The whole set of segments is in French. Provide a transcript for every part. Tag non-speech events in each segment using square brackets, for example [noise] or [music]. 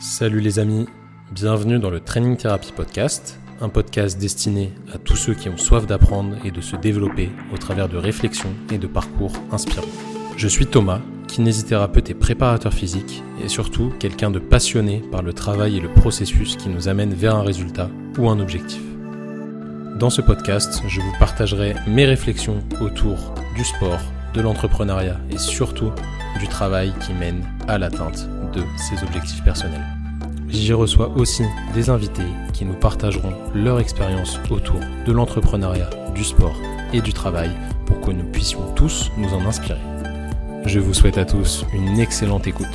Salut les amis, bienvenue dans le Training Therapy Podcast, un podcast destiné à tous ceux qui ont soif d'apprendre et de se développer au travers de réflexions et de parcours inspirants. Je suis Thomas, kinésithérapeute et préparateur physique, et surtout quelqu'un de passionné par le travail et le processus qui nous amène vers un résultat ou un objectif. Dans ce podcast, je vous partagerai mes réflexions autour du sport, de l'entrepreneuriat et surtout du travail qui mène à l'atteinte de ses objectifs personnels. J'y reçois aussi des invités qui nous partageront leur expérience autour de l'entrepreneuriat, du sport et du travail pour que nous puissions tous nous en inspirer. Je vous souhaite à tous une excellente écoute.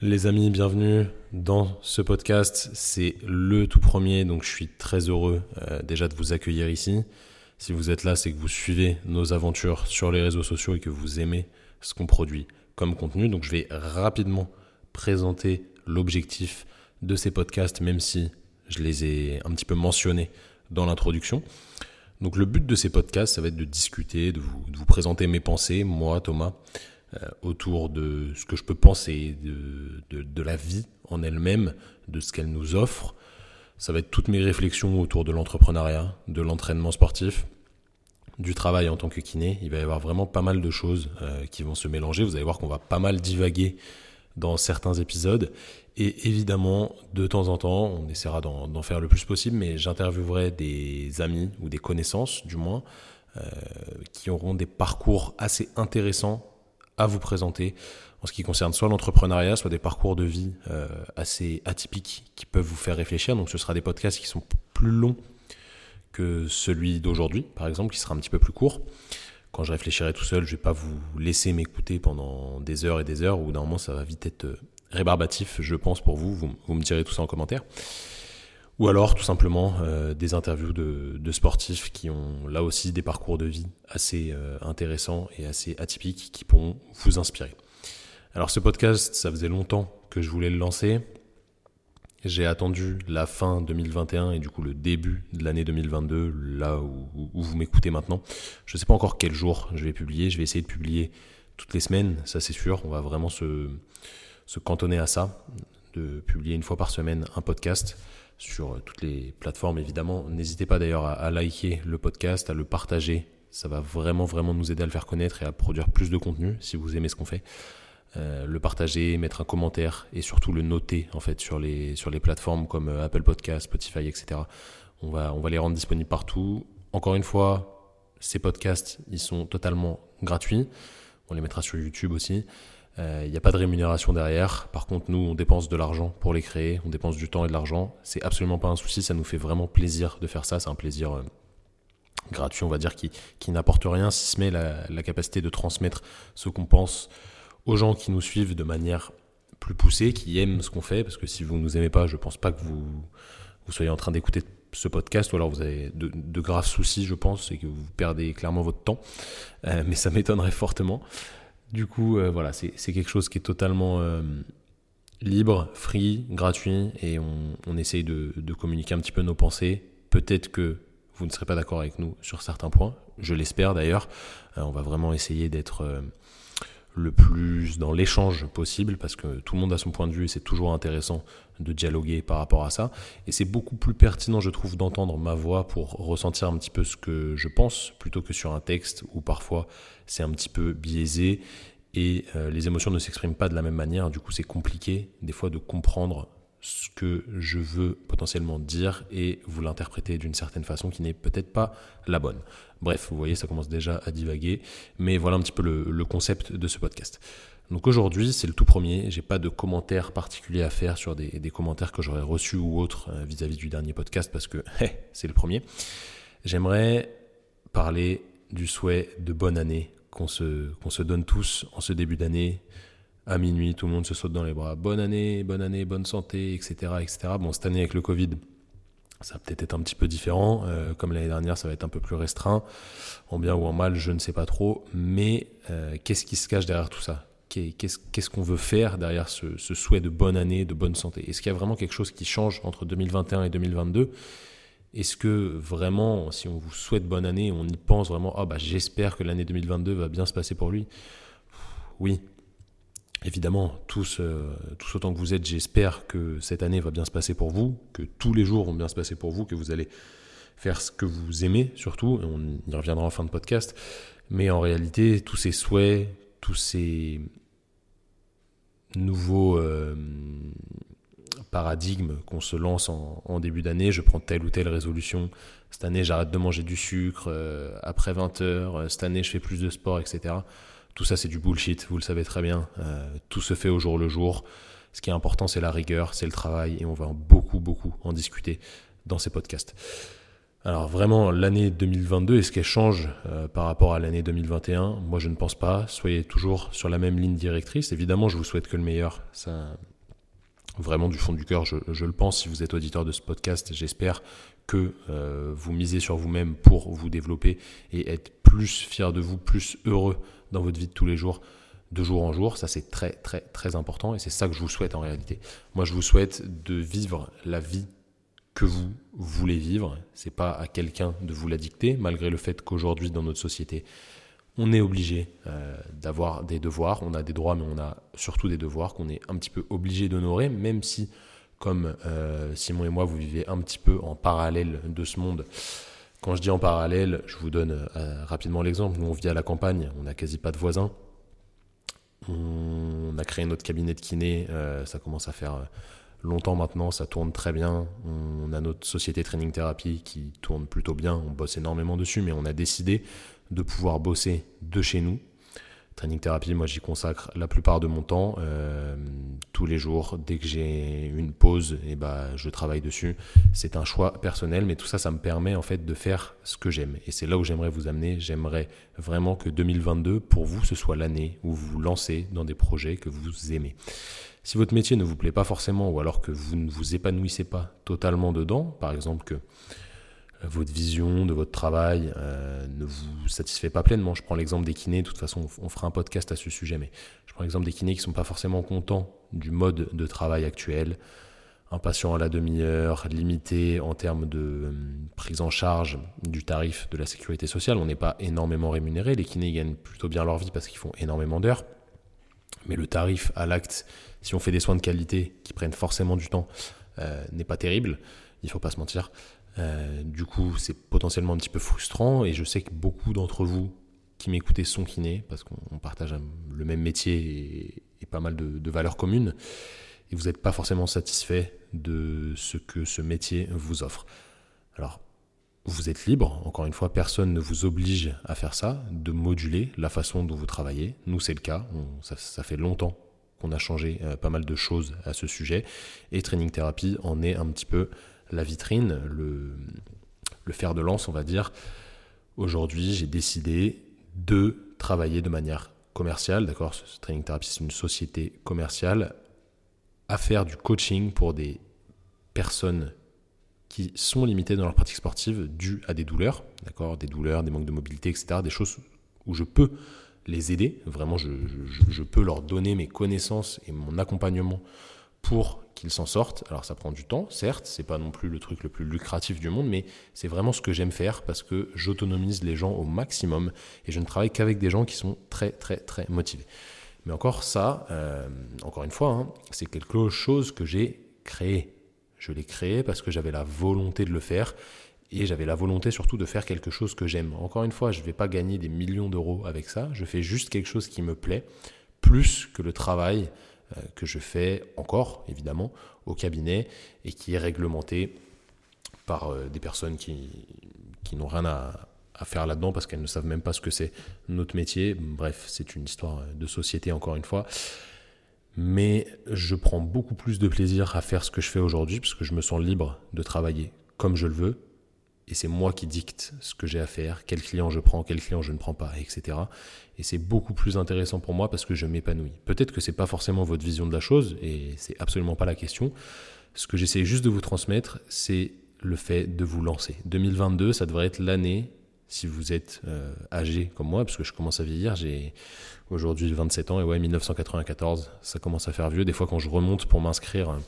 Les amis, bienvenue dans ce podcast. C'est le tout premier, donc je suis très heureux euh, déjà de vous accueillir ici. Si vous êtes là, c'est que vous suivez nos aventures sur les réseaux sociaux et que vous aimez ce qu'on produit comme contenu. Donc je vais rapidement présenter l'objectif de ces podcasts, même si je les ai un petit peu mentionnés dans l'introduction. Donc le but de ces podcasts, ça va être de discuter, de vous, présenter mes pensées, moi, Thomas, euh, autour de ce que je peux penser de, de la vie en elle-même, de ce qu'elle nous offre, ça va être toutes mes réflexions autour de l'entrepreneuriat, de l'entraînement sportif, du travail en tant que kiné. Il va y avoir vraiment pas mal de choses euh, qui vont se mélanger. Vous allez voir qu'on va pas mal divaguer dans certains épisodes. Et évidemment, de temps en temps, on essaiera d'en faire le plus possible, mais j'interviewerai des amis ou des connaissances, du moins, euh, qui auront des parcours assez intéressants à vous présenter en ce qui concerne soit l'entrepreneuriat, soit des parcours de vie euh, assez atypiques qui peuvent vous faire réfléchir. Donc ce sera des podcasts qui sont plus longs que celui d'aujourd'hui, par exemple, qui sera un petit peu plus court. Quand je réfléchirai tout seul, je ne vais pas vous laisser m'écouter pendant des heures et des heures, ou normalement ça va vite être euh, rébarbatif, je pense, pour vous. Vous, me direz tout ça en commentaire. Ou alors tout simplement euh, des interviews de, sportifs qui ont là aussi des parcours de vie assez intéressants et assez atypiques qui pourront vous inspirer. Alors ce podcast, ça faisait longtemps que je voulais le lancer. J'ai attendu la fin 2021 et du coup le début de l'année 2022, là où, vous m'écoutez maintenant. Je ne sais pas encore quel jour je vais publier. Je vais essayer de publier toutes les semaines, ça c'est sûr. On va vraiment se, se cantonner à ça, de publier une fois par semaine un podcast sur toutes les plateformes évidemment. N'hésitez pas d'ailleurs à, à, liker le podcast, à le partager. Ça va vraiment vraiment nous aider à le faire connaître et à produire plus de contenu si vous aimez ce qu'on fait. Euh, le partager, mettre un commentaire et surtout le noter en fait sur les, sur les plateformes comme euh, Apple Podcast, Spotify, etc. On va, on va les rendre disponibles partout. Encore une fois, ces podcasts, ils sont totalement gratuits. On les mettra sur YouTube aussi. Euh, il n'y a pas de rémunération derrière. Par contre, nous, on dépense de l'argent pour les créer. On dépense du temps et de l'argent. C'est absolument pas un souci. Ça nous fait vraiment plaisir de faire ça. C'est un plaisir gratuit, on va dire, qui, qui n'apporte rien, si ce n'est la capacité de transmettre ce qu'on pense aux gens qui nous suivent de manière plus poussée, qui aiment ce qu'on fait, parce que si vous ne nous aimez pas, je ne pense pas que vous, vous soyez en train d'écouter ce podcast, ou alors vous avez de, graves soucis, je pense, et que vous perdez clairement votre temps, euh, mais ça [laughs] m'étonnerait fortement. Du coup, euh, voilà, c'est quelque chose qui est totalement euh, libre, free, gratuit, et on, essaye de, communiquer un petit peu nos pensées. Peut-être que vous ne serez pas d'accord avec nous sur certains points, je l'espère d'ailleurs. on va vraiment essayer d'être le plus dans l'échange possible parce que tout le monde a son point de vue et c'est toujours intéressant de dialoguer par rapport à ça. Et c'est beaucoup plus pertinent, je trouve, d'entendre ma voix pour ressentir un petit peu ce que je pense plutôt que sur un texte où parfois c'est un petit peu biaisé et euh, les émotions ne s'expriment pas de la même manière. Du coup, c'est compliqué des fois de comprendre ce que je veux potentiellement dire et vous l'interpréter d'une certaine façon qui n'est peut-être pas la bonne. Bref, vous voyez, ça commence déjà à divaguer, mais voilà un petit peu le, concept de ce podcast. Donc aujourd'hui, c'est le tout premier. J'ai pas de commentaires particuliers à faire sur des, commentaires que j'aurais reçus ou autres euh, vis-à-vis du dernier podcast parce que [laughs] c'est le premier. J'aimerais parler du souhait de bonne année qu'on se donne tous en ce début d'année à minuit, tout le monde se saute dans les bras. Bonne année, bonne année, bonne santé, etc. etc. Bon, cette année avec le Covid, ça va peut-être être un petit peu différent. Euh, comme l'année dernière, ça va être un peu plus restreint. En bien ou en mal, je ne sais pas trop. Mais euh, qu'est-ce qui se cache derrière tout ça? Qu'est-ce qu'on veut faire derrière ce, ce, souhait de bonne année, de bonne santé? Est-ce qu'il y a vraiment quelque chose qui change entre 2021 et 2022 est-ce que vraiment, si on vous souhaite bonne année, on y pense vraiment, ah bah j'espère que l'année 2022 va bien se passer pour lui? Oui, évidemment, tous, euh, tous autant que vous êtes, j'espère que cette année va bien se passer pour vous, que tous les jours vont bien se passer pour vous, que vous allez faire ce que vous aimez surtout, et on y reviendra en fin de podcast. Mais en réalité, tous ces souhaits, tous ces nouveaux euh, paradigmes qu'on se lance en, début d'année, je prends telle ou telle résolution, cette année j'arrête de manger du sucre euh, après 20 heures, cette année je fais plus de sport, etc. Tout ça c'est du bullshit, vous le savez très bien, euh, tout se fait au jour le jour. Ce qui est important c'est la rigueur, c'est le travail, et on va beaucoup beaucoup en discuter dans ces podcasts. Alors vraiment, l'année 2022, est-ce qu'elle change euh, par rapport à l'année 2021 Moi, je ne pense pas. Soyez toujours sur la même ligne directrice. Évidemment, je vous souhaite que le meilleur. Ça, vraiment du fond du cœur, je, le pense. Si vous êtes auditeur de ce podcast, j'espère que euh, vous misez sur vous-même pour vous développer et être plus fier de vous, plus heureux dans votre vie de tous les jours de jour en jour. Ça, c'est très, très, très important et c'est ça que je vous souhaite en réalité. Moi, je vous souhaite de vivre la vie que vous voulez vivre. C'est pas à quelqu'un de vous la dicter, malgré le fait qu'aujourd'hui, dans notre société, on est obligé euh, d'avoir des devoirs. On a des droits, mais on a surtout des devoirs qu'on est un petit peu obligé d'honorer, même si, comme euh, Simon et moi, vous vivez un petit peu en parallèle de ce monde. Quand je dis en parallèle, je vous donne euh, rapidement l'exemple. Nous, on vit à la campagne, on n'a quasi pas de voisins. On a créé notre cabinet de kiné, ça commence à faire longtemps maintenant, ça tourne très bien. On a notre société Training Therapy qui tourne plutôt bien, on bosse énormément dessus, mais on a décidé de pouvoir bosser de chez nous. Training Therapy, moi j'y consacre la plupart de mon temps, euh, tous les jours. Dès que j'ai une pause, eh ben, je travaille dessus. C'est un choix personnel, mais tout ça, ça me permet en fait de faire ce que j'aime. Et c'est là où j'aimerais vous amener. J'aimerais vraiment que 2022, pour vous, ce soit l'année où vous vous lancez dans des projets que vous aimez. Si votre métier ne vous plaît pas forcément ou alors que vous ne vous épanouissez pas totalement dedans, par exemple que votre vision de votre travail euh, ne vous satisfait pas pleinement. Je prends l'exemple des kinés, de toute façon on fera un podcast à ce sujet, mais je prends l'exemple des kinés qui ne sont pas forcément contents du mode de travail actuel, un patient à la demi-heure, limité en termes de euh, prise en charge du tarif de la sécurité sociale. On n'est pas énormément rémunéré, les kinés gagnent plutôt bien leur vie parce qu'ils font énormément d'heures, mais le tarif à l'acte si on fait des soins de qualité qui prennent forcément du temps, euh, n'est pas terrible, il faut pas se mentir. Euh, du coup, c'est potentiellement un petit peu frustrant et je sais que beaucoup d'entre vous qui m'écoutez sont kinés parce qu'on partage le même métier et, pas mal de, valeurs communes et vous n'êtes pas forcément satisfait de ce que ce métier vous offre. Alors, vous êtes libre, encore une fois, personne ne vous oblige à faire ça, de moduler la façon dont vous travaillez. Nous, c'est le cas, ça fait longtemps qu'on a changé euh, pas mal de choses à ce sujet. Et Training Therapy en est un petit peu la vitrine, le, fer de lance, on va dire. Aujourd'hui, j'ai décidé de travailler de manière commerciale, d'accord Training Therapy, c'est une société commerciale, à faire du coaching pour des personnes qui sont limitées dans leur pratique sportive dues à des douleurs, d'accord Des douleurs, des manques de mobilité, etc. Des choses où je peux les aider. Vraiment, je, peux leur donner mes connaissances et mon accompagnement pour qu'ils s'en sortent. Alors ça prend du temps, certes, c'est pas non plus le truc le plus lucratif du monde, mais c'est vraiment ce que j'aime faire parce que j'autonomise les gens au maximum et je ne travaille qu'avec des gens qui sont très très très motivés. Mais encore ça, euh, encore une fois, hein, c'est quelque chose que j'ai créé. Je l'ai créé parce que j'avais la volonté de le faire et j'avais la volonté surtout de faire quelque chose que j'aime. Encore une fois, je ne vais pas gagner des millions d'euros avec ça, je fais juste quelque chose qui me plaît, plus que le travail que je fais encore, évidemment, au cabinet et qui est réglementé par euh, des personnes qui, qui n'ont rien à, à faire là-dedans parce qu'elles ne savent même pas ce que c'est notre métier. Bref, c'est une histoire de société, encore une fois. Mais je prends beaucoup plus de plaisir à faire ce que je fais aujourd'hui parce que je me sens libre de travailler comme je le veux, et c'est moi qui dicte ce que j'ai à faire, quel client je prends, quel client je ne prends pas, etc. Et c'est beaucoup plus intéressant pour moi parce que je m'épanouis. Peut-être que c'est pas forcément votre vision de la chose et c'est absolument pas la question. Ce que j'essaie juste de vous transmettre, c'est le fait de vous lancer. 2022, ça devrait être l'année, si vous êtes euh, âgé comme moi, parce que je commence à vieillir, j'ai aujourd'hui 27 ans et ouais, 1994, ça commence à faire vieux. Des fois, quand je remonte pour m'inscrire,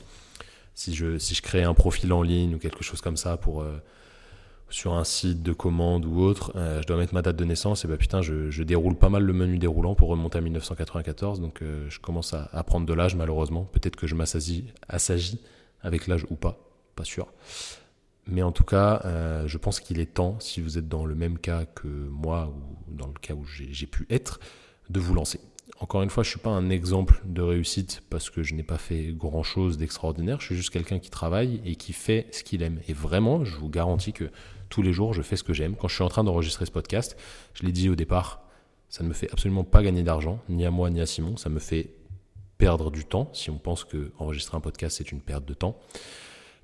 si je, si je crée un profil en ligne ou quelque chose comme ça pour. Euh, sur un site de commande ou autre, je dois mettre ma date de naissance, et bah putain, je, déroule pas mal le menu déroulant pour remonter à 1994, donc je commence à, prendre de l'âge malheureusement. Peut-être que je m'assagis avec l'âge ou pas, pas sûr. Mais en tout cas, euh, je pense qu'il est temps, si vous êtes dans le même cas que moi, ou dans le cas où j'ai pu être, de vous lancer. Encore une fois, je ne suis pas un exemple de réussite parce que je n'ai pas fait grand-chose d'extraordinaire. Je suis juste quelqu'un qui travaille et qui fait ce qu'il aime. Et vraiment, je vous garantis que tous les jours, je fais ce que j'aime. Quand je suis en train d'enregistrer ce podcast, je l'ai dit au départ, ça ne me fait absolument pas gagner d'argent, ni à moi ni à Simon. Ça me fait perdre du temps si on pense que enregistrer un podcast, c'est une perte de temps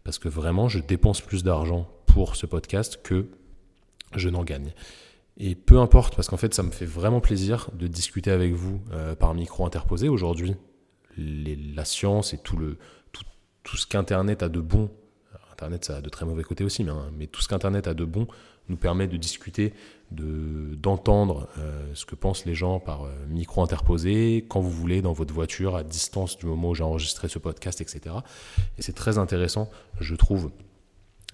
parce que vraiment, je dépense plus d'argent pour ce podcast que je n'en gagne. Et peu importe, parce qu'en fait, ça me fait vraiment plaisir de discuter avec vous euh, par micro interposé. Aujourd'hui, la science et tout, le, tout, tout ce qu'Internet a de bon, Internet ça a de très mauvais côtés aussi, mais, hein, mais tout ce qu'Internet a de bon nous permet de discuter d'entendre euh, ce que pensent les gens par euh, micro interposé, quand vous voulez, dans votre voiture, à distance du moment où j'ai enregistré ce podcast, etc. Et c'est très intéressant, je trouve,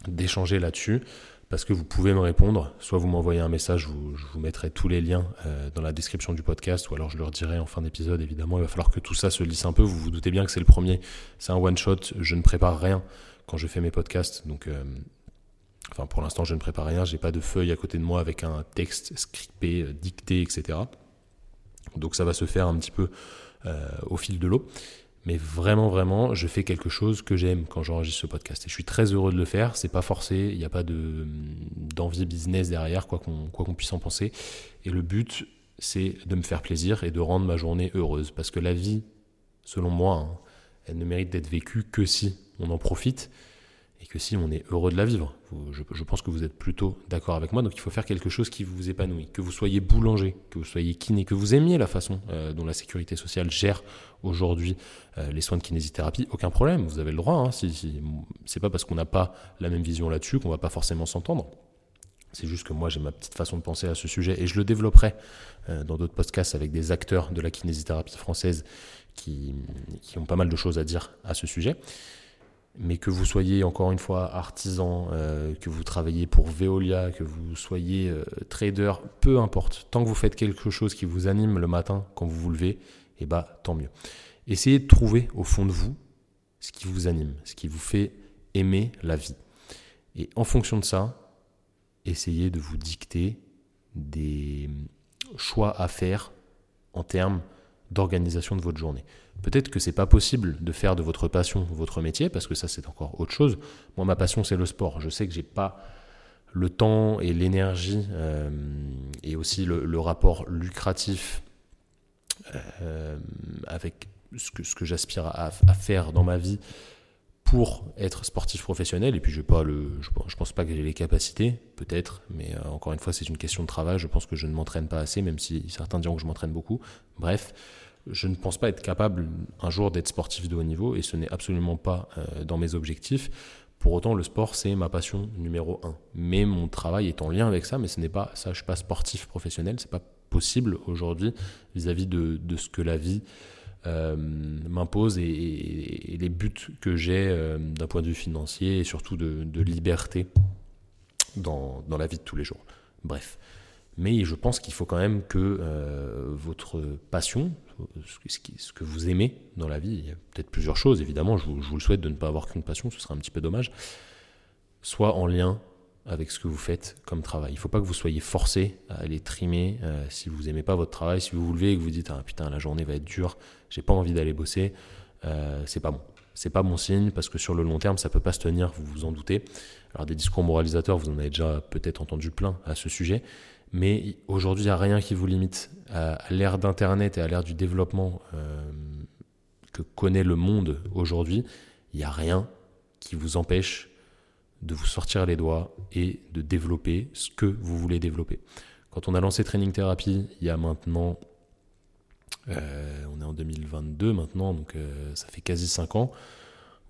d'échanger là-dessus, parce que vous pouvez me répondre, soit vous m'envoyez un message, je vous mettrai tous les liens euh, dans la description du podcast, ou alors je leur dirai en fin d'épisode, évidemment, il va falloir que tout ça se lisse un peu, vous vous doutez bien que c'est le premier, c'est un one-shot, je ne prépare rien quand je fais mes podcasts, donc Enfin, pour l'instant, je ne prépare rien. J'ai pas de feuille à côté de moi avec un texte scripté, euh, dicté, etc. Donc, ça va se faire un petit peu euh, au fil de l'eau. Mais vraiment, vraiment, je fais quelque chose que j'aime quand j'enregistre ce podcast. Et je suis très heureux de le faire. C'est pas forcé. Il n'y a pas de, d'envie business derrière, quoi qu'on, quoi qu'on puisse en penser. Et le but, c'est de me faire plaisir et de rendre ma journée heureuse. Parce que la vie, selon moi, hein, elle ne mérite d'être vécue que si on en profite et que si on est heureux de la vivre. Je, pense que vous êtes plutôt d'accord avec moi, donc il faut faire quelque chose qui vous épanouit. Que vous soyez boulanger, que vous soyez kiné, que vous aimiez la façon euh, dont la sécurité sociale gère aujourd'hui euh, les soins de kinésithérapie, aucun problème, vous avez le droit. Hein, si, c'est pas parce qu'on n'a pas la même vision là-dessus qu'on va pas forcément s'entendre. C'est juste que moi j'ai ma petite façon de penser à ce sujet et je le développerai euh, dans d'autres podcasts avec des acteurs de la kinésithérapie française qui, ont pas mal de choses à dire à ce sujet mais que vous soyez encore une fois artisan, euh, que vous travaillez pour Veolia, que vous soyez euh, trader, peu importe, tant que vous faites quelque chose qui vous anime le matin quand vous vous levez, eh bah tant mieux. Essayez de trouver au fond de vous ce qui vous anime, ce qui vous fait aimer la vie. Et en fonction de ça, essayez de vous dicter des choix à faire en termes d'organisation de votre journée. Peut-être que c'est pas possible de faire de votre passion votre métier, parce que ça c'est encore autre chose. Moi, ma passion c'est le sport. Je sais que j'ai pas le temps et l'énergie euh, et aussi le, rapport lucratif euh, avec ce que j'aspire à, faire dans ma vie pour être sportif professionnel. Et puis je pas le, je, pense pas que j'ai les capacités, peut-être, mais euh, encore une fois c'est une question de travail. Je pense que je ne m'entraîne pas assez, même si certains diront que je m'entraîne beaucoup. Bref je ne pense pas être capable un jour d'être sportif de haut niveau et ce n'est absolument pas euh, dans mes objectifs. Pour autant, le sport, c'est ma passion numéro un. Mais mon travail est en lien avec ça, mais ce n'est pas ça. Je suis pas sportif professionnel. C'est pas possible aujourd'hui vis-à-vis de, ce que la vie euh, m'impose et, les buts que j'ai euh, d'un point de vue financier et surtout de, liberté dans, dans la vie de tous les jours. Bref. Mais je pense qu'il faut quand même que votre passion, ce que vous aimez dans la vie, il y a peut-être plusieurs choses, évidemment, je vous, le souhaite de ne pas avoir qu'une passion, ce serait un petit peu dommage, soit en lien avec ce que vous faites comme travail. Il ne faut pas que vous soyez forcé à aller trimer euh, si vous n'aimez pas votre travail, si vous vous levez et que vous dites ah, putain la journée va être dure, j'ai pas envie d'aller bosser, euh, c'est pas bon. C'est pas bon signe parce que sur le long terme ça peut pas se tenir, vous vous en doutez. Alors des discours moralisateurs, vous en avez déjà peut-être entendu plein à ce sujet, mais aujourd'hui, il n'y a rien qui vous limite. À, l'ère d'Internet et à l'ère du développement euh, que connaît le monde aujourd'hui, il n'y a rien qui vous empêche de vous sortir les doigts et de développer ce que vous voulez développer. Quand on a lancé Training Therapy, il y a maintenant, euh, on est en 2022 maintenant, donc euh, ça fait quasi 5 ans,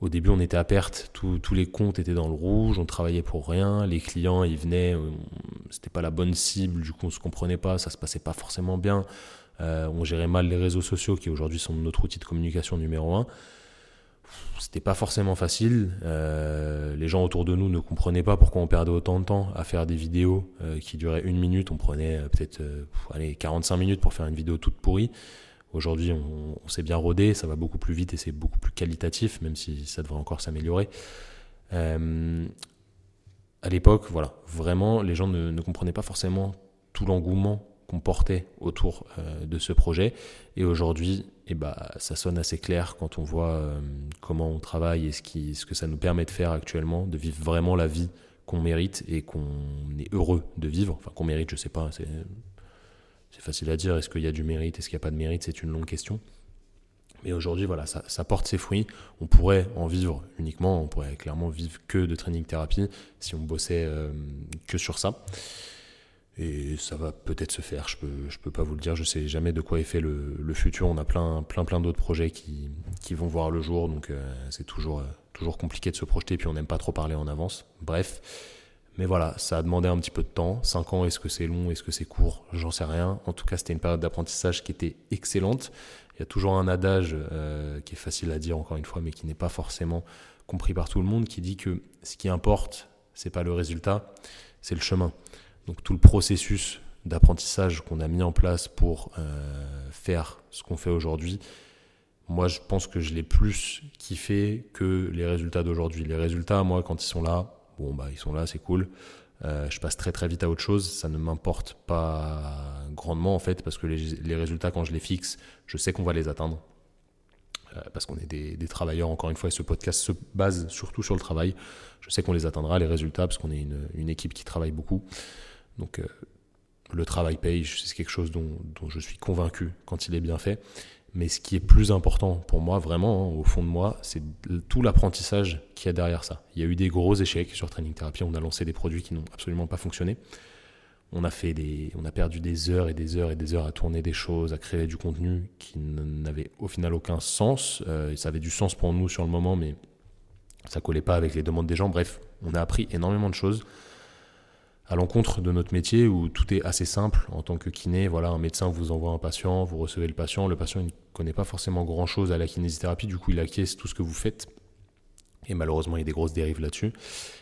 au début, on était à perte, tous les comptes étaient dans le rouge, on travaillait pour rien, les clients, ils venaient, c'était pas la bonne cible, du coup, on se comprenait pas, ça se passait pas forcément bien. Euh, on gérait mal les réseaux sociaux, qui aujourd'hui sont notre outil de communication numéro un. C'était pas forcément facile. Euh, les gens autour de nous ne comprenaient pas pourquoi on perdait autant de temps à faire des vidéos euh, qui duraient une minute. On prenait euh, peut-être allez, 45 minutes pour faire une vidéo toute pourrie. Aujourd'hui, on, s'est bien rodé, ça va beaucoup plus vite et c'est beaucoup plus qualitatif, même si ça devrait encore s'améliorer. à l'époque, voilà, vraiment, les gens ne comprenaient pas forcément tout l'engouement qu'on portait autour de ce projet. Et aujourd'hui, et bah, ça sonne assez clair quand on voit euh, comment on travaille et ce, qui, ce que ça nous permet de faire actuellement, de vivre vraiment la vie qu'on mérite et qu'on est heureux de vivre. Enfin, qu'on mérite, je sais pas, c'est, facile à dire. Est-ce qu'il y a du mérite, est-ce qu'il n'y a pas de mérite C'est une longue question. Mais aujourd'hui, voilà, ça, ça, porte ses fruits. On pourrait en vivre uniquement, on pourrait clairement vivre que de training thérapie si on bossait euh, que sur ça. Et ça va peut-être se faire, je peux, je peux pas vous le dire, je sais jamais de quoi est fait le, futur. On a plein, plein, plein d'autres projets qui, qui vont voir le jour, donc euh, c'est toujours, euh, toujours compliqué de se projeter, puis on n'aime pas trop parler en avance. Bref, mais voilà, ça a demandé un petit peu de temps. Cinq ans, est-ce que c'est long, est-ce que c'est court? J'en sais rien. En tout cas, c'était une période d'apprentissage qui était excellente. Il y a toujours un adage euh, qui est facile à dire encore une fois, mais qui n'est pas forcément compris par tout le monde, qui dit que ce qui importe, c'est pas le résultat, c'est le chemin. Donc tout le processus d'apprentissage qu'on a mis en place pour euh, faire ce qu'on fait aujourd'hui, moi je pense que je l'ai plus kiffé que les résultats d'aujourd'hui. Les résultats, moi quand ils sont là, bon bah ils sont là, c'est cool. Euh, je passe très très vite à autre chose, ça ne m'importe pas grandement en fait parce que les, résultats quand je les fixe, je sais qu'on va les atteindre. Euh, parce qu'on est des, travailleurs, encore une fois, et ce podcast se base surtout sur le travail. Je sais qu'on les atteindra, les résultats, parce qu'on est une, équipe qui travaille beaucoup. Donc euh, le travail paye, c'est quelque chose dont, je suis convaincu quand il est bien fait. Mais ce qui est plus important pour moi, vraiment, hein, au fond de moi, c'est tout l'apprentissage qu'il y a derrière ça. Il y a eu des gros échecs sur Training Therapy. On a lancé des produits qui n'ont absolument pas fonctionné. On a, fait des, on a perdu des heures et des heures et des heures à tourner des choses, à créer du contenu qui n'avait au final aucun sens. Euh, ça avait du sens pour nous sur le moment, mais ça collait pas avec les demandes des gens. Bref, on a appris énormément de choses à l'encontre de notre métier où tout est assez simple en tant que kiné. Voilà, un médecin vous envoie un patient, vous recevez le patient. Le patient ne connaît pas forcément grand chose à la kinésithérapie, du coup il acquiesce tout ce que vous faites. Et malheureusement, il y a des grosses dérives là-dessus.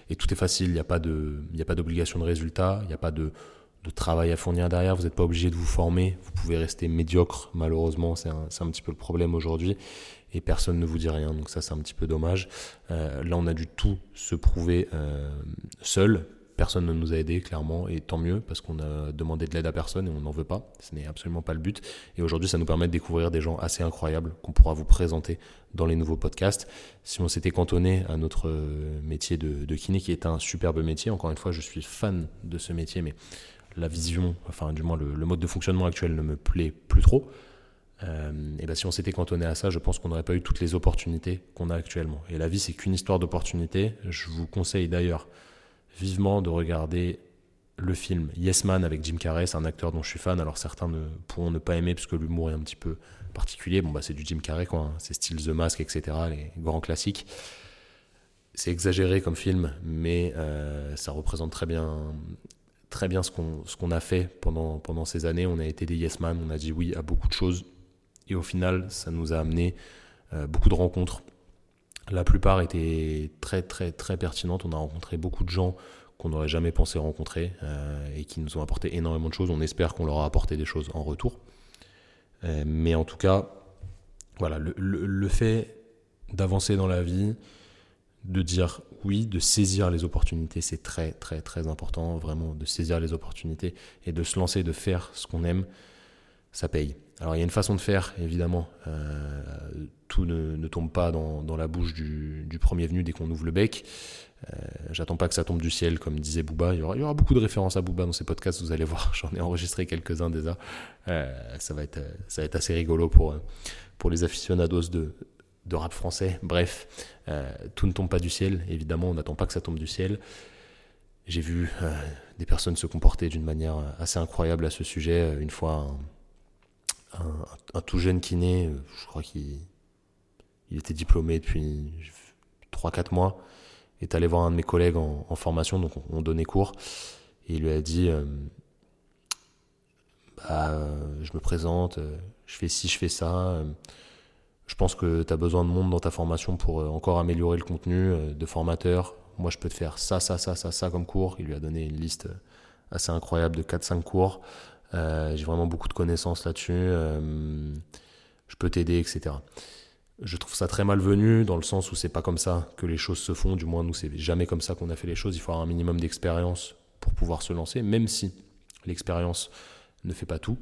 Et tout est facile, il n'y a pas d'obligation de, résultat, il n'y a pas de, travail à fournir derrière, vous n'êtes pas obligé de vous former, vous pouvez rester médiocre, malheureusement, c'est un, un, petit peu le problème aujourd'hui. Et personne ne vous dit rien, donc ça c'est un petit peu dommage. Euh, là, on a dû tout se prouver euh, seul, Personne ne nous a aidés, clairement, et tant mieux, parce qu'on a demandé de l'aide à personne et on n'en veut pas. Ce n'est absolument pas le but. Et aujourd'hui, ça nous permet de découvrir des gens assez incroyables qu'on pourra vous présenter dans les nouveaux podcasts. Si on s'était cantonné à notre euh, métier de, kiné, qui est un superbe métier, encore une fois, je suis fan de ce métier, mais la vision, enfin, du moins, le, mode de fonctionnement actuel ne me plaît plus trop. Euh, et ben si on s'était cantonné à ça, je pense qu'on n'aurait pas eu toutes les opportunités qu'on a actuellement. Et la vie, c'est qu'une histoire d'opportunités. Je vous conseille d'ailleurs vivement de regarder le film Yes Man avec Jim Carrey. C'est un acteur dont je suis fan. Alors certains ne pourront ne pas aimer parce que l'humour est un petit peu particulier. Bon, bah, c'est du Jim Carrey, quoi. Hein. C'est style The Mask, etc. Les grands classiques. C'est exagéré comme film, mais euh, ça représente très bien, très bien ce qu'on ce a fait pendant, pendant ces années. On a été des Yes Man, on a dit oui à beaucoup de choses. Et au final, ça nous a amené euh, beaucoup de rencontres, la plupart étaient très très très pertinentes. On a rencontré beaucoup de gens qu'on n'aurait jamais pensé rencontrer euh, et qui nous ont apporté énormément de choses. On espère qu'on leur a apporté des choses en retour. Euh, mais en tout cas, voilà, le, le fait d'avancer dans la vie, de dire oui, de saisir les opportunités, c'est très très très important, vraiment, de saisir les opportunités et de se lancer, de faire ce qu'on aime, ça paye. Alors il y a une façon de faire, évidemment. Euh, tout ne, tombe pas dans, la bouche du, premier venu dès qu'on ouvre le bec. Euh, J'attends pas que ça tombe du ciel, comme disait Booba. Il y, aura, il y aura beaucoup de références à Booba dans ces podcasts, vous allez voir. [laughs] J'en ai enregistré quelques-uns déjà. Euh, ça, va être, ça va être assez rigolo pour, pour les aficionados de, de rap français. Bref, tout ne tombe pas du ciel, évidemment. On n'attend pas que ça tombe du ciel. J'ai vu des personnes se comporter d'une manière assez incroyable à ce sujet. Une fois, tout jeune kiné, euh, je crois qu'il il était diplômé depuis 3-4 mois, est allé voir un de mes collègues en, formation, donc on, donnait cours, et il lui a dit euh, bah, Je me présente, euh, je fais ci, je fais ça, Je pense que tu as besoin de monde dans ta formation pour encore améliorer le contenu, de formateurs. Moi, je peux te faire ça, ça, ça, ça, ça comme cours. Il lui a donné une liste assez incroyable de 4-5 cours. J'ai vraiment beaucoup de connaissances là-dessus. je peux t'aider, etc. Je trouve ça très malvenu dans le sens où c'est pas comme ça que les choses se font. Du moins, nous, c'est jamais comme ça qu'on a fait les choses. Il faut avoir un minimum d'expérience pour pouvoir se lancer, même si l'expérience ne fait pas tout.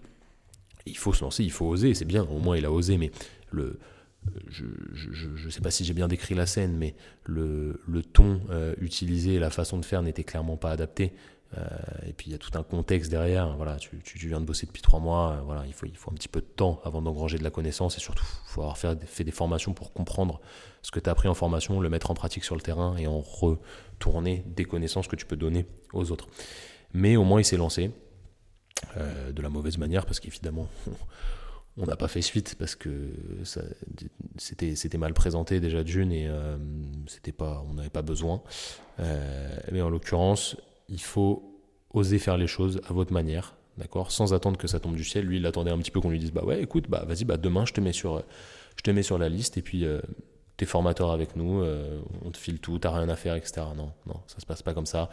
Il faut se lancer, il faut oser, c'est bien, au moins il a osé, mais je ne sais pas si j'ai bien décrit la scène, mais le, le ton euh, utilisé et la façon de faire n'était clairement pas adapté. Euh, et puis il y a tout un contexte derrière. Voilà, tu, tu, viens de bosser depuis trois mois. Euh, voilà, il faut, il faut un petit peu de temps avant d'engranger de la connaissance et surtout, il faut avoir fait, des formations pour comprendre ce que tu as appris en formation, le mettre en pratique sur le terrain et en retourner des connaissances que tu peux donner aux autres. Mais au moins, il s'est lancé euh, de la mauvaise manière parce qu'évidemment, on n'a pas fait suite parce que c'était mal présenté déjà d'une et c'était pas on n'avait pas besoin mais en l'occurrence il faut oser faire les choses à votre manière, d'accord Sans attendre que ça tombe du ciel. Lui, il attendait un petit peu qu'on lui dise bah ouais, écoute, bah vas-y, bah demain je te mets sur, je te mets sur la liste et puis euh, t'es formateur avec nous, euh, on te file tout, t'as rien à faire, etc. Non, non, ça se passe pas comme ça.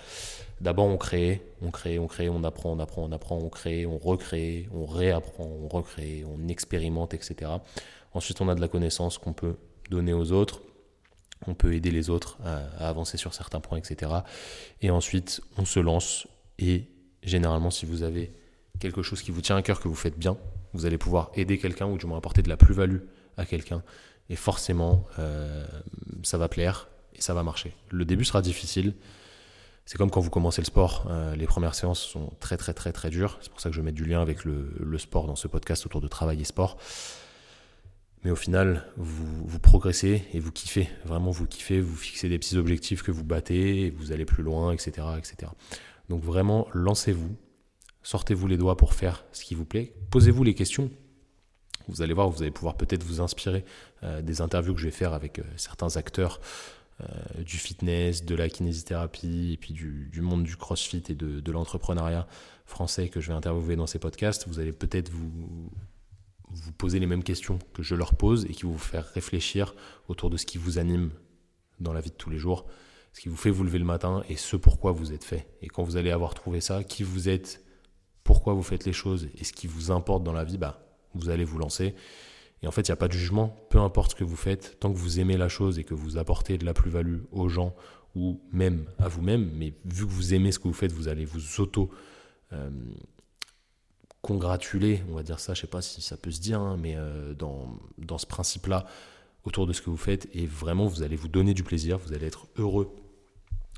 D'abord, on crée, on crée, on crée, on apprend, on apprend, on apprend, on crée, on recrée, on réapprend, on recrée, on expérimente, etc. Ensuite, on a de la connaissance qu'on peut donner aux autres on peut aider les autres à, avancer sur certains points, etc. Et ensuite, on se lance et généralement, si vous avez quelque chose qui vous tient à cœur, que vous faites bien, vous allez pouvoir aider quelqu'un ou du moins apporter de la plus-value à quelqu'un. Et forcément, euh, ça va plaire et ça va marcher. Le début sera difficile. C'est comme quand vous commencez le sport. Euh, les premières séances sont très très très très dures. C'est pour ça que je mets du lien avec le sport dans ce podcast autour de travail et sport. Mais au final, vous, progressez et vous kiffez. Vraiment, vous kiffez, vous fixez des petits objectifs que vous battez, vous allez plus loin, etc. etc. Donc vraiment, lancez-vous, sortez-vous les doigts pour faire ce qui vous plaît, posez-vous les questions. Vous allez voir, vous allez pouvoir peut-être vous inspirer euh, des interviews que je vais faire avec euh, certains acteurs euh, du fitness, de la kinésithérapie et puis du, monde du crossfit et de, de l'entrepreneuriat français que je vais interviewer dans ces podcasts. Vous allez peut-être vous vous posez les mêmes questions que je leur pose et qui vous faire réfléchir autour de ce qui vous anime dans la vie de tous les jours, ce qui vous fait vous lever le matin et ce pourquoi vous êtes fait. Et quand vous allez avoir trouvé ça, qui vous êtes, pourquoi vous faites les choses et ce qui vous importe dans la vie, bah, vous allez vous lancer. Et en fait, il n'y a pas de jugement, peu importe ce que vous faites, tant que vous aimez la chose et que vous apportez de la plus-value aux gens ou même à vous-même, mais vu que vous aimez ce que vous faites, vous allez vous auto... Euh, congratuler, on va dire ça, je sais pas si ça peut se dire, hein, mais euh, dans, dans ce principe-là, autour de ce que vous faites, et vraiment vous allez vous donner du plaisir, vous allez être heureux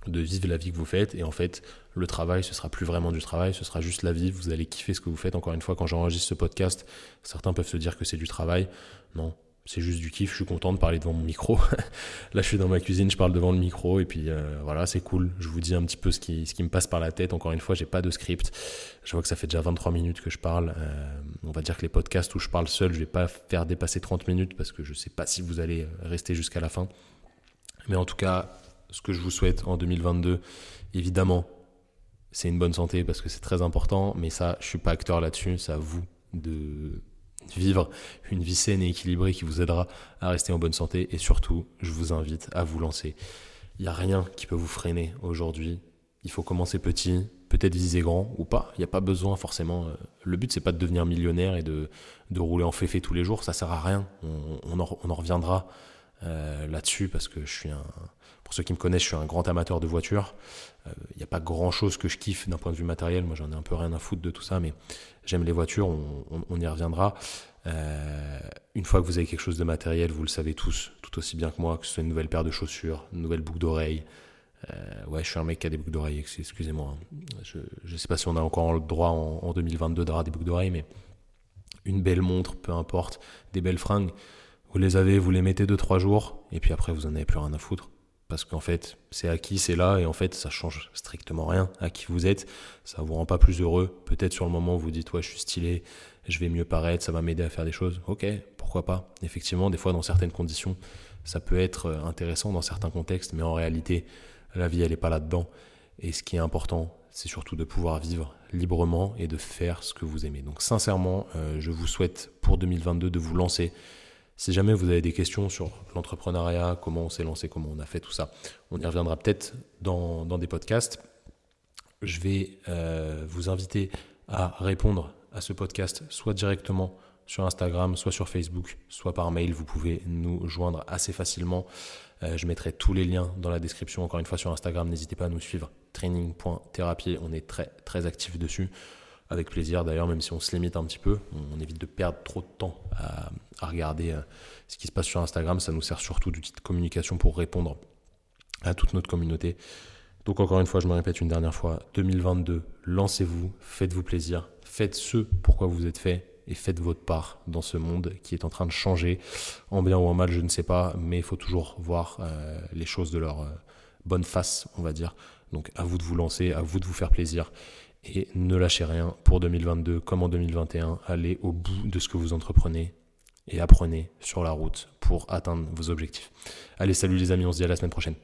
de vivre la vie que vous faites, et en fait, le travail, ce sera plus vraiment du travail, ce sera juste la vie, vous allez kiffer ce que vous faites. Encore une fois, quand j'enregistre ce podcast, certains peuvent se dire que c'est du travail. Non, c'est juste du kiff, je suis content de parler devant mon micro. [laughs] Là, je suis dans ma cuisine, je parle devant le micro, et puis euh, voilà, c'est cool. Je vous dis un petit peu ce qui, me passe par la tête. Encore une fois, j'ai pas de script. Je vois que ça fait déjà 23 minutes que je parle. Euh, on va dire que les podcasts où je parle seul, je vais pas faire dépasser 30 minutes parce que je sais pas si vous allez rester jusqu'à la fin. Mais en tout cas, ce que je vous souhaite en 2022, évidemment, c'est une bonne santé parce que c'est très important, mais ça, je suis pas acteur là-dessus, c'est à vous de vivre une vie saine et équilibrée qui vous aidera à rester en bonne santé. Et surtout, je vous invite à vous lancer. Il n'y a rien qui peut vous freiner aujourd'hui. Il faut commencer petit, peut-être viser grand ou pas. Il n'y a pas besoin forcément. Euh, le but, c'est pas de devenir millionnaire et de, de rouler en féfé tous les jours. Ça sert à rien. On, en, reviendra euh, là-dessus parce que je suis un. Pour ceux qui me connaissent, je suis un grand amateur de voitures. Il euh, n'y a pas grand chose que je kiffe d'un point de vue matériel. Moi, j'en ai un peu rien à foutre de tout ça, mais j'aime les voitures. On, y reviendra. Euh, une fois que vous avez quelque chose de matériel, vous le savez tous, tout aussi bien que moi, que ce soit une nouvelle paire de chaussures, une nouvelle boucle d'oreille. Euh, ouais, je suis un mec qui a des boucles d'oreilles, excusez-moi. Hein. Je ne sais pas si on a encore le droit en, en 2022 d'avoir des boucles d'oreilles, mais une belle montre, peu importe, des belles fringues, vous les avez, vous les mettez 2-3 jours, et puis après vous en avez plus rien à foutre parce qu'en fait, c'est acquis, c'est là, et en fait, ça change strictement rien à qui vous êtes. Ça vous rend pas plus heureux. Peut-être sur le moment, vous dites, ouais, je suis stylé, je vais mieux paraître, ça va m'aider à faire des choses. Ok, pourquoi pas. Effectivement, des fois, dans certaines conditions, ça peut être euh, intéressant dans certains contextes, mais en réalité, la vie, elle n'est pas là-dedans. Et ce qui est important, c'est surtout de pouvoir vivre librement et de faire ce que vous aimez. Donc, sincèrement, euh, je vous souhaite pour 2022 de vous lancer Si jamais vous avez des questions sur l'entrepreneuriat, comment on s'est lancé, comment on a fait tout ça, on y reviendra peut-être dans, des podcasts. Je vais euh, vous inviter à répondre à ce podcast soit directement sur Instagram, soit sur Facebook, soit par mail. Vous pouvez nous joindre assez facilement. Euh, je mettrai tous les liens dans la description. Encore une fois, sur Instagram, n'hésitez pas à nous suivre. Training.thérapie, on est très très actif dessus. Avec plaisir d'ailleurs, même si on se limite un petit peu, on évite de perdre trop de temps à, regarder euh, ce qui se passe sur Instagram. Ça nous sert surtout d'outil de communication pour répondre à toute notre communauté. Donc encore une fois, je me répète une dernière fois, 2022, lancez-vous, faites-vous plaisir, faites ce pourquoi vous êtes fait et faites votre part dans ce monde qui est en train de changer, en bien ou en mal, je ne sais pas, mais il faut toujours voir euh, les choses de leur euh, bonne face, on va dire. Donc à vous de vous lancer, à vous de vous faire plaisir et ne lâchez rien pour 2022 comme en 2021. Allez au bout de ce que vous entreprenez et apprenez sur la route pour atteindre vos objectifs. Allez, salut les amis, on se dit à la semaine prochaine.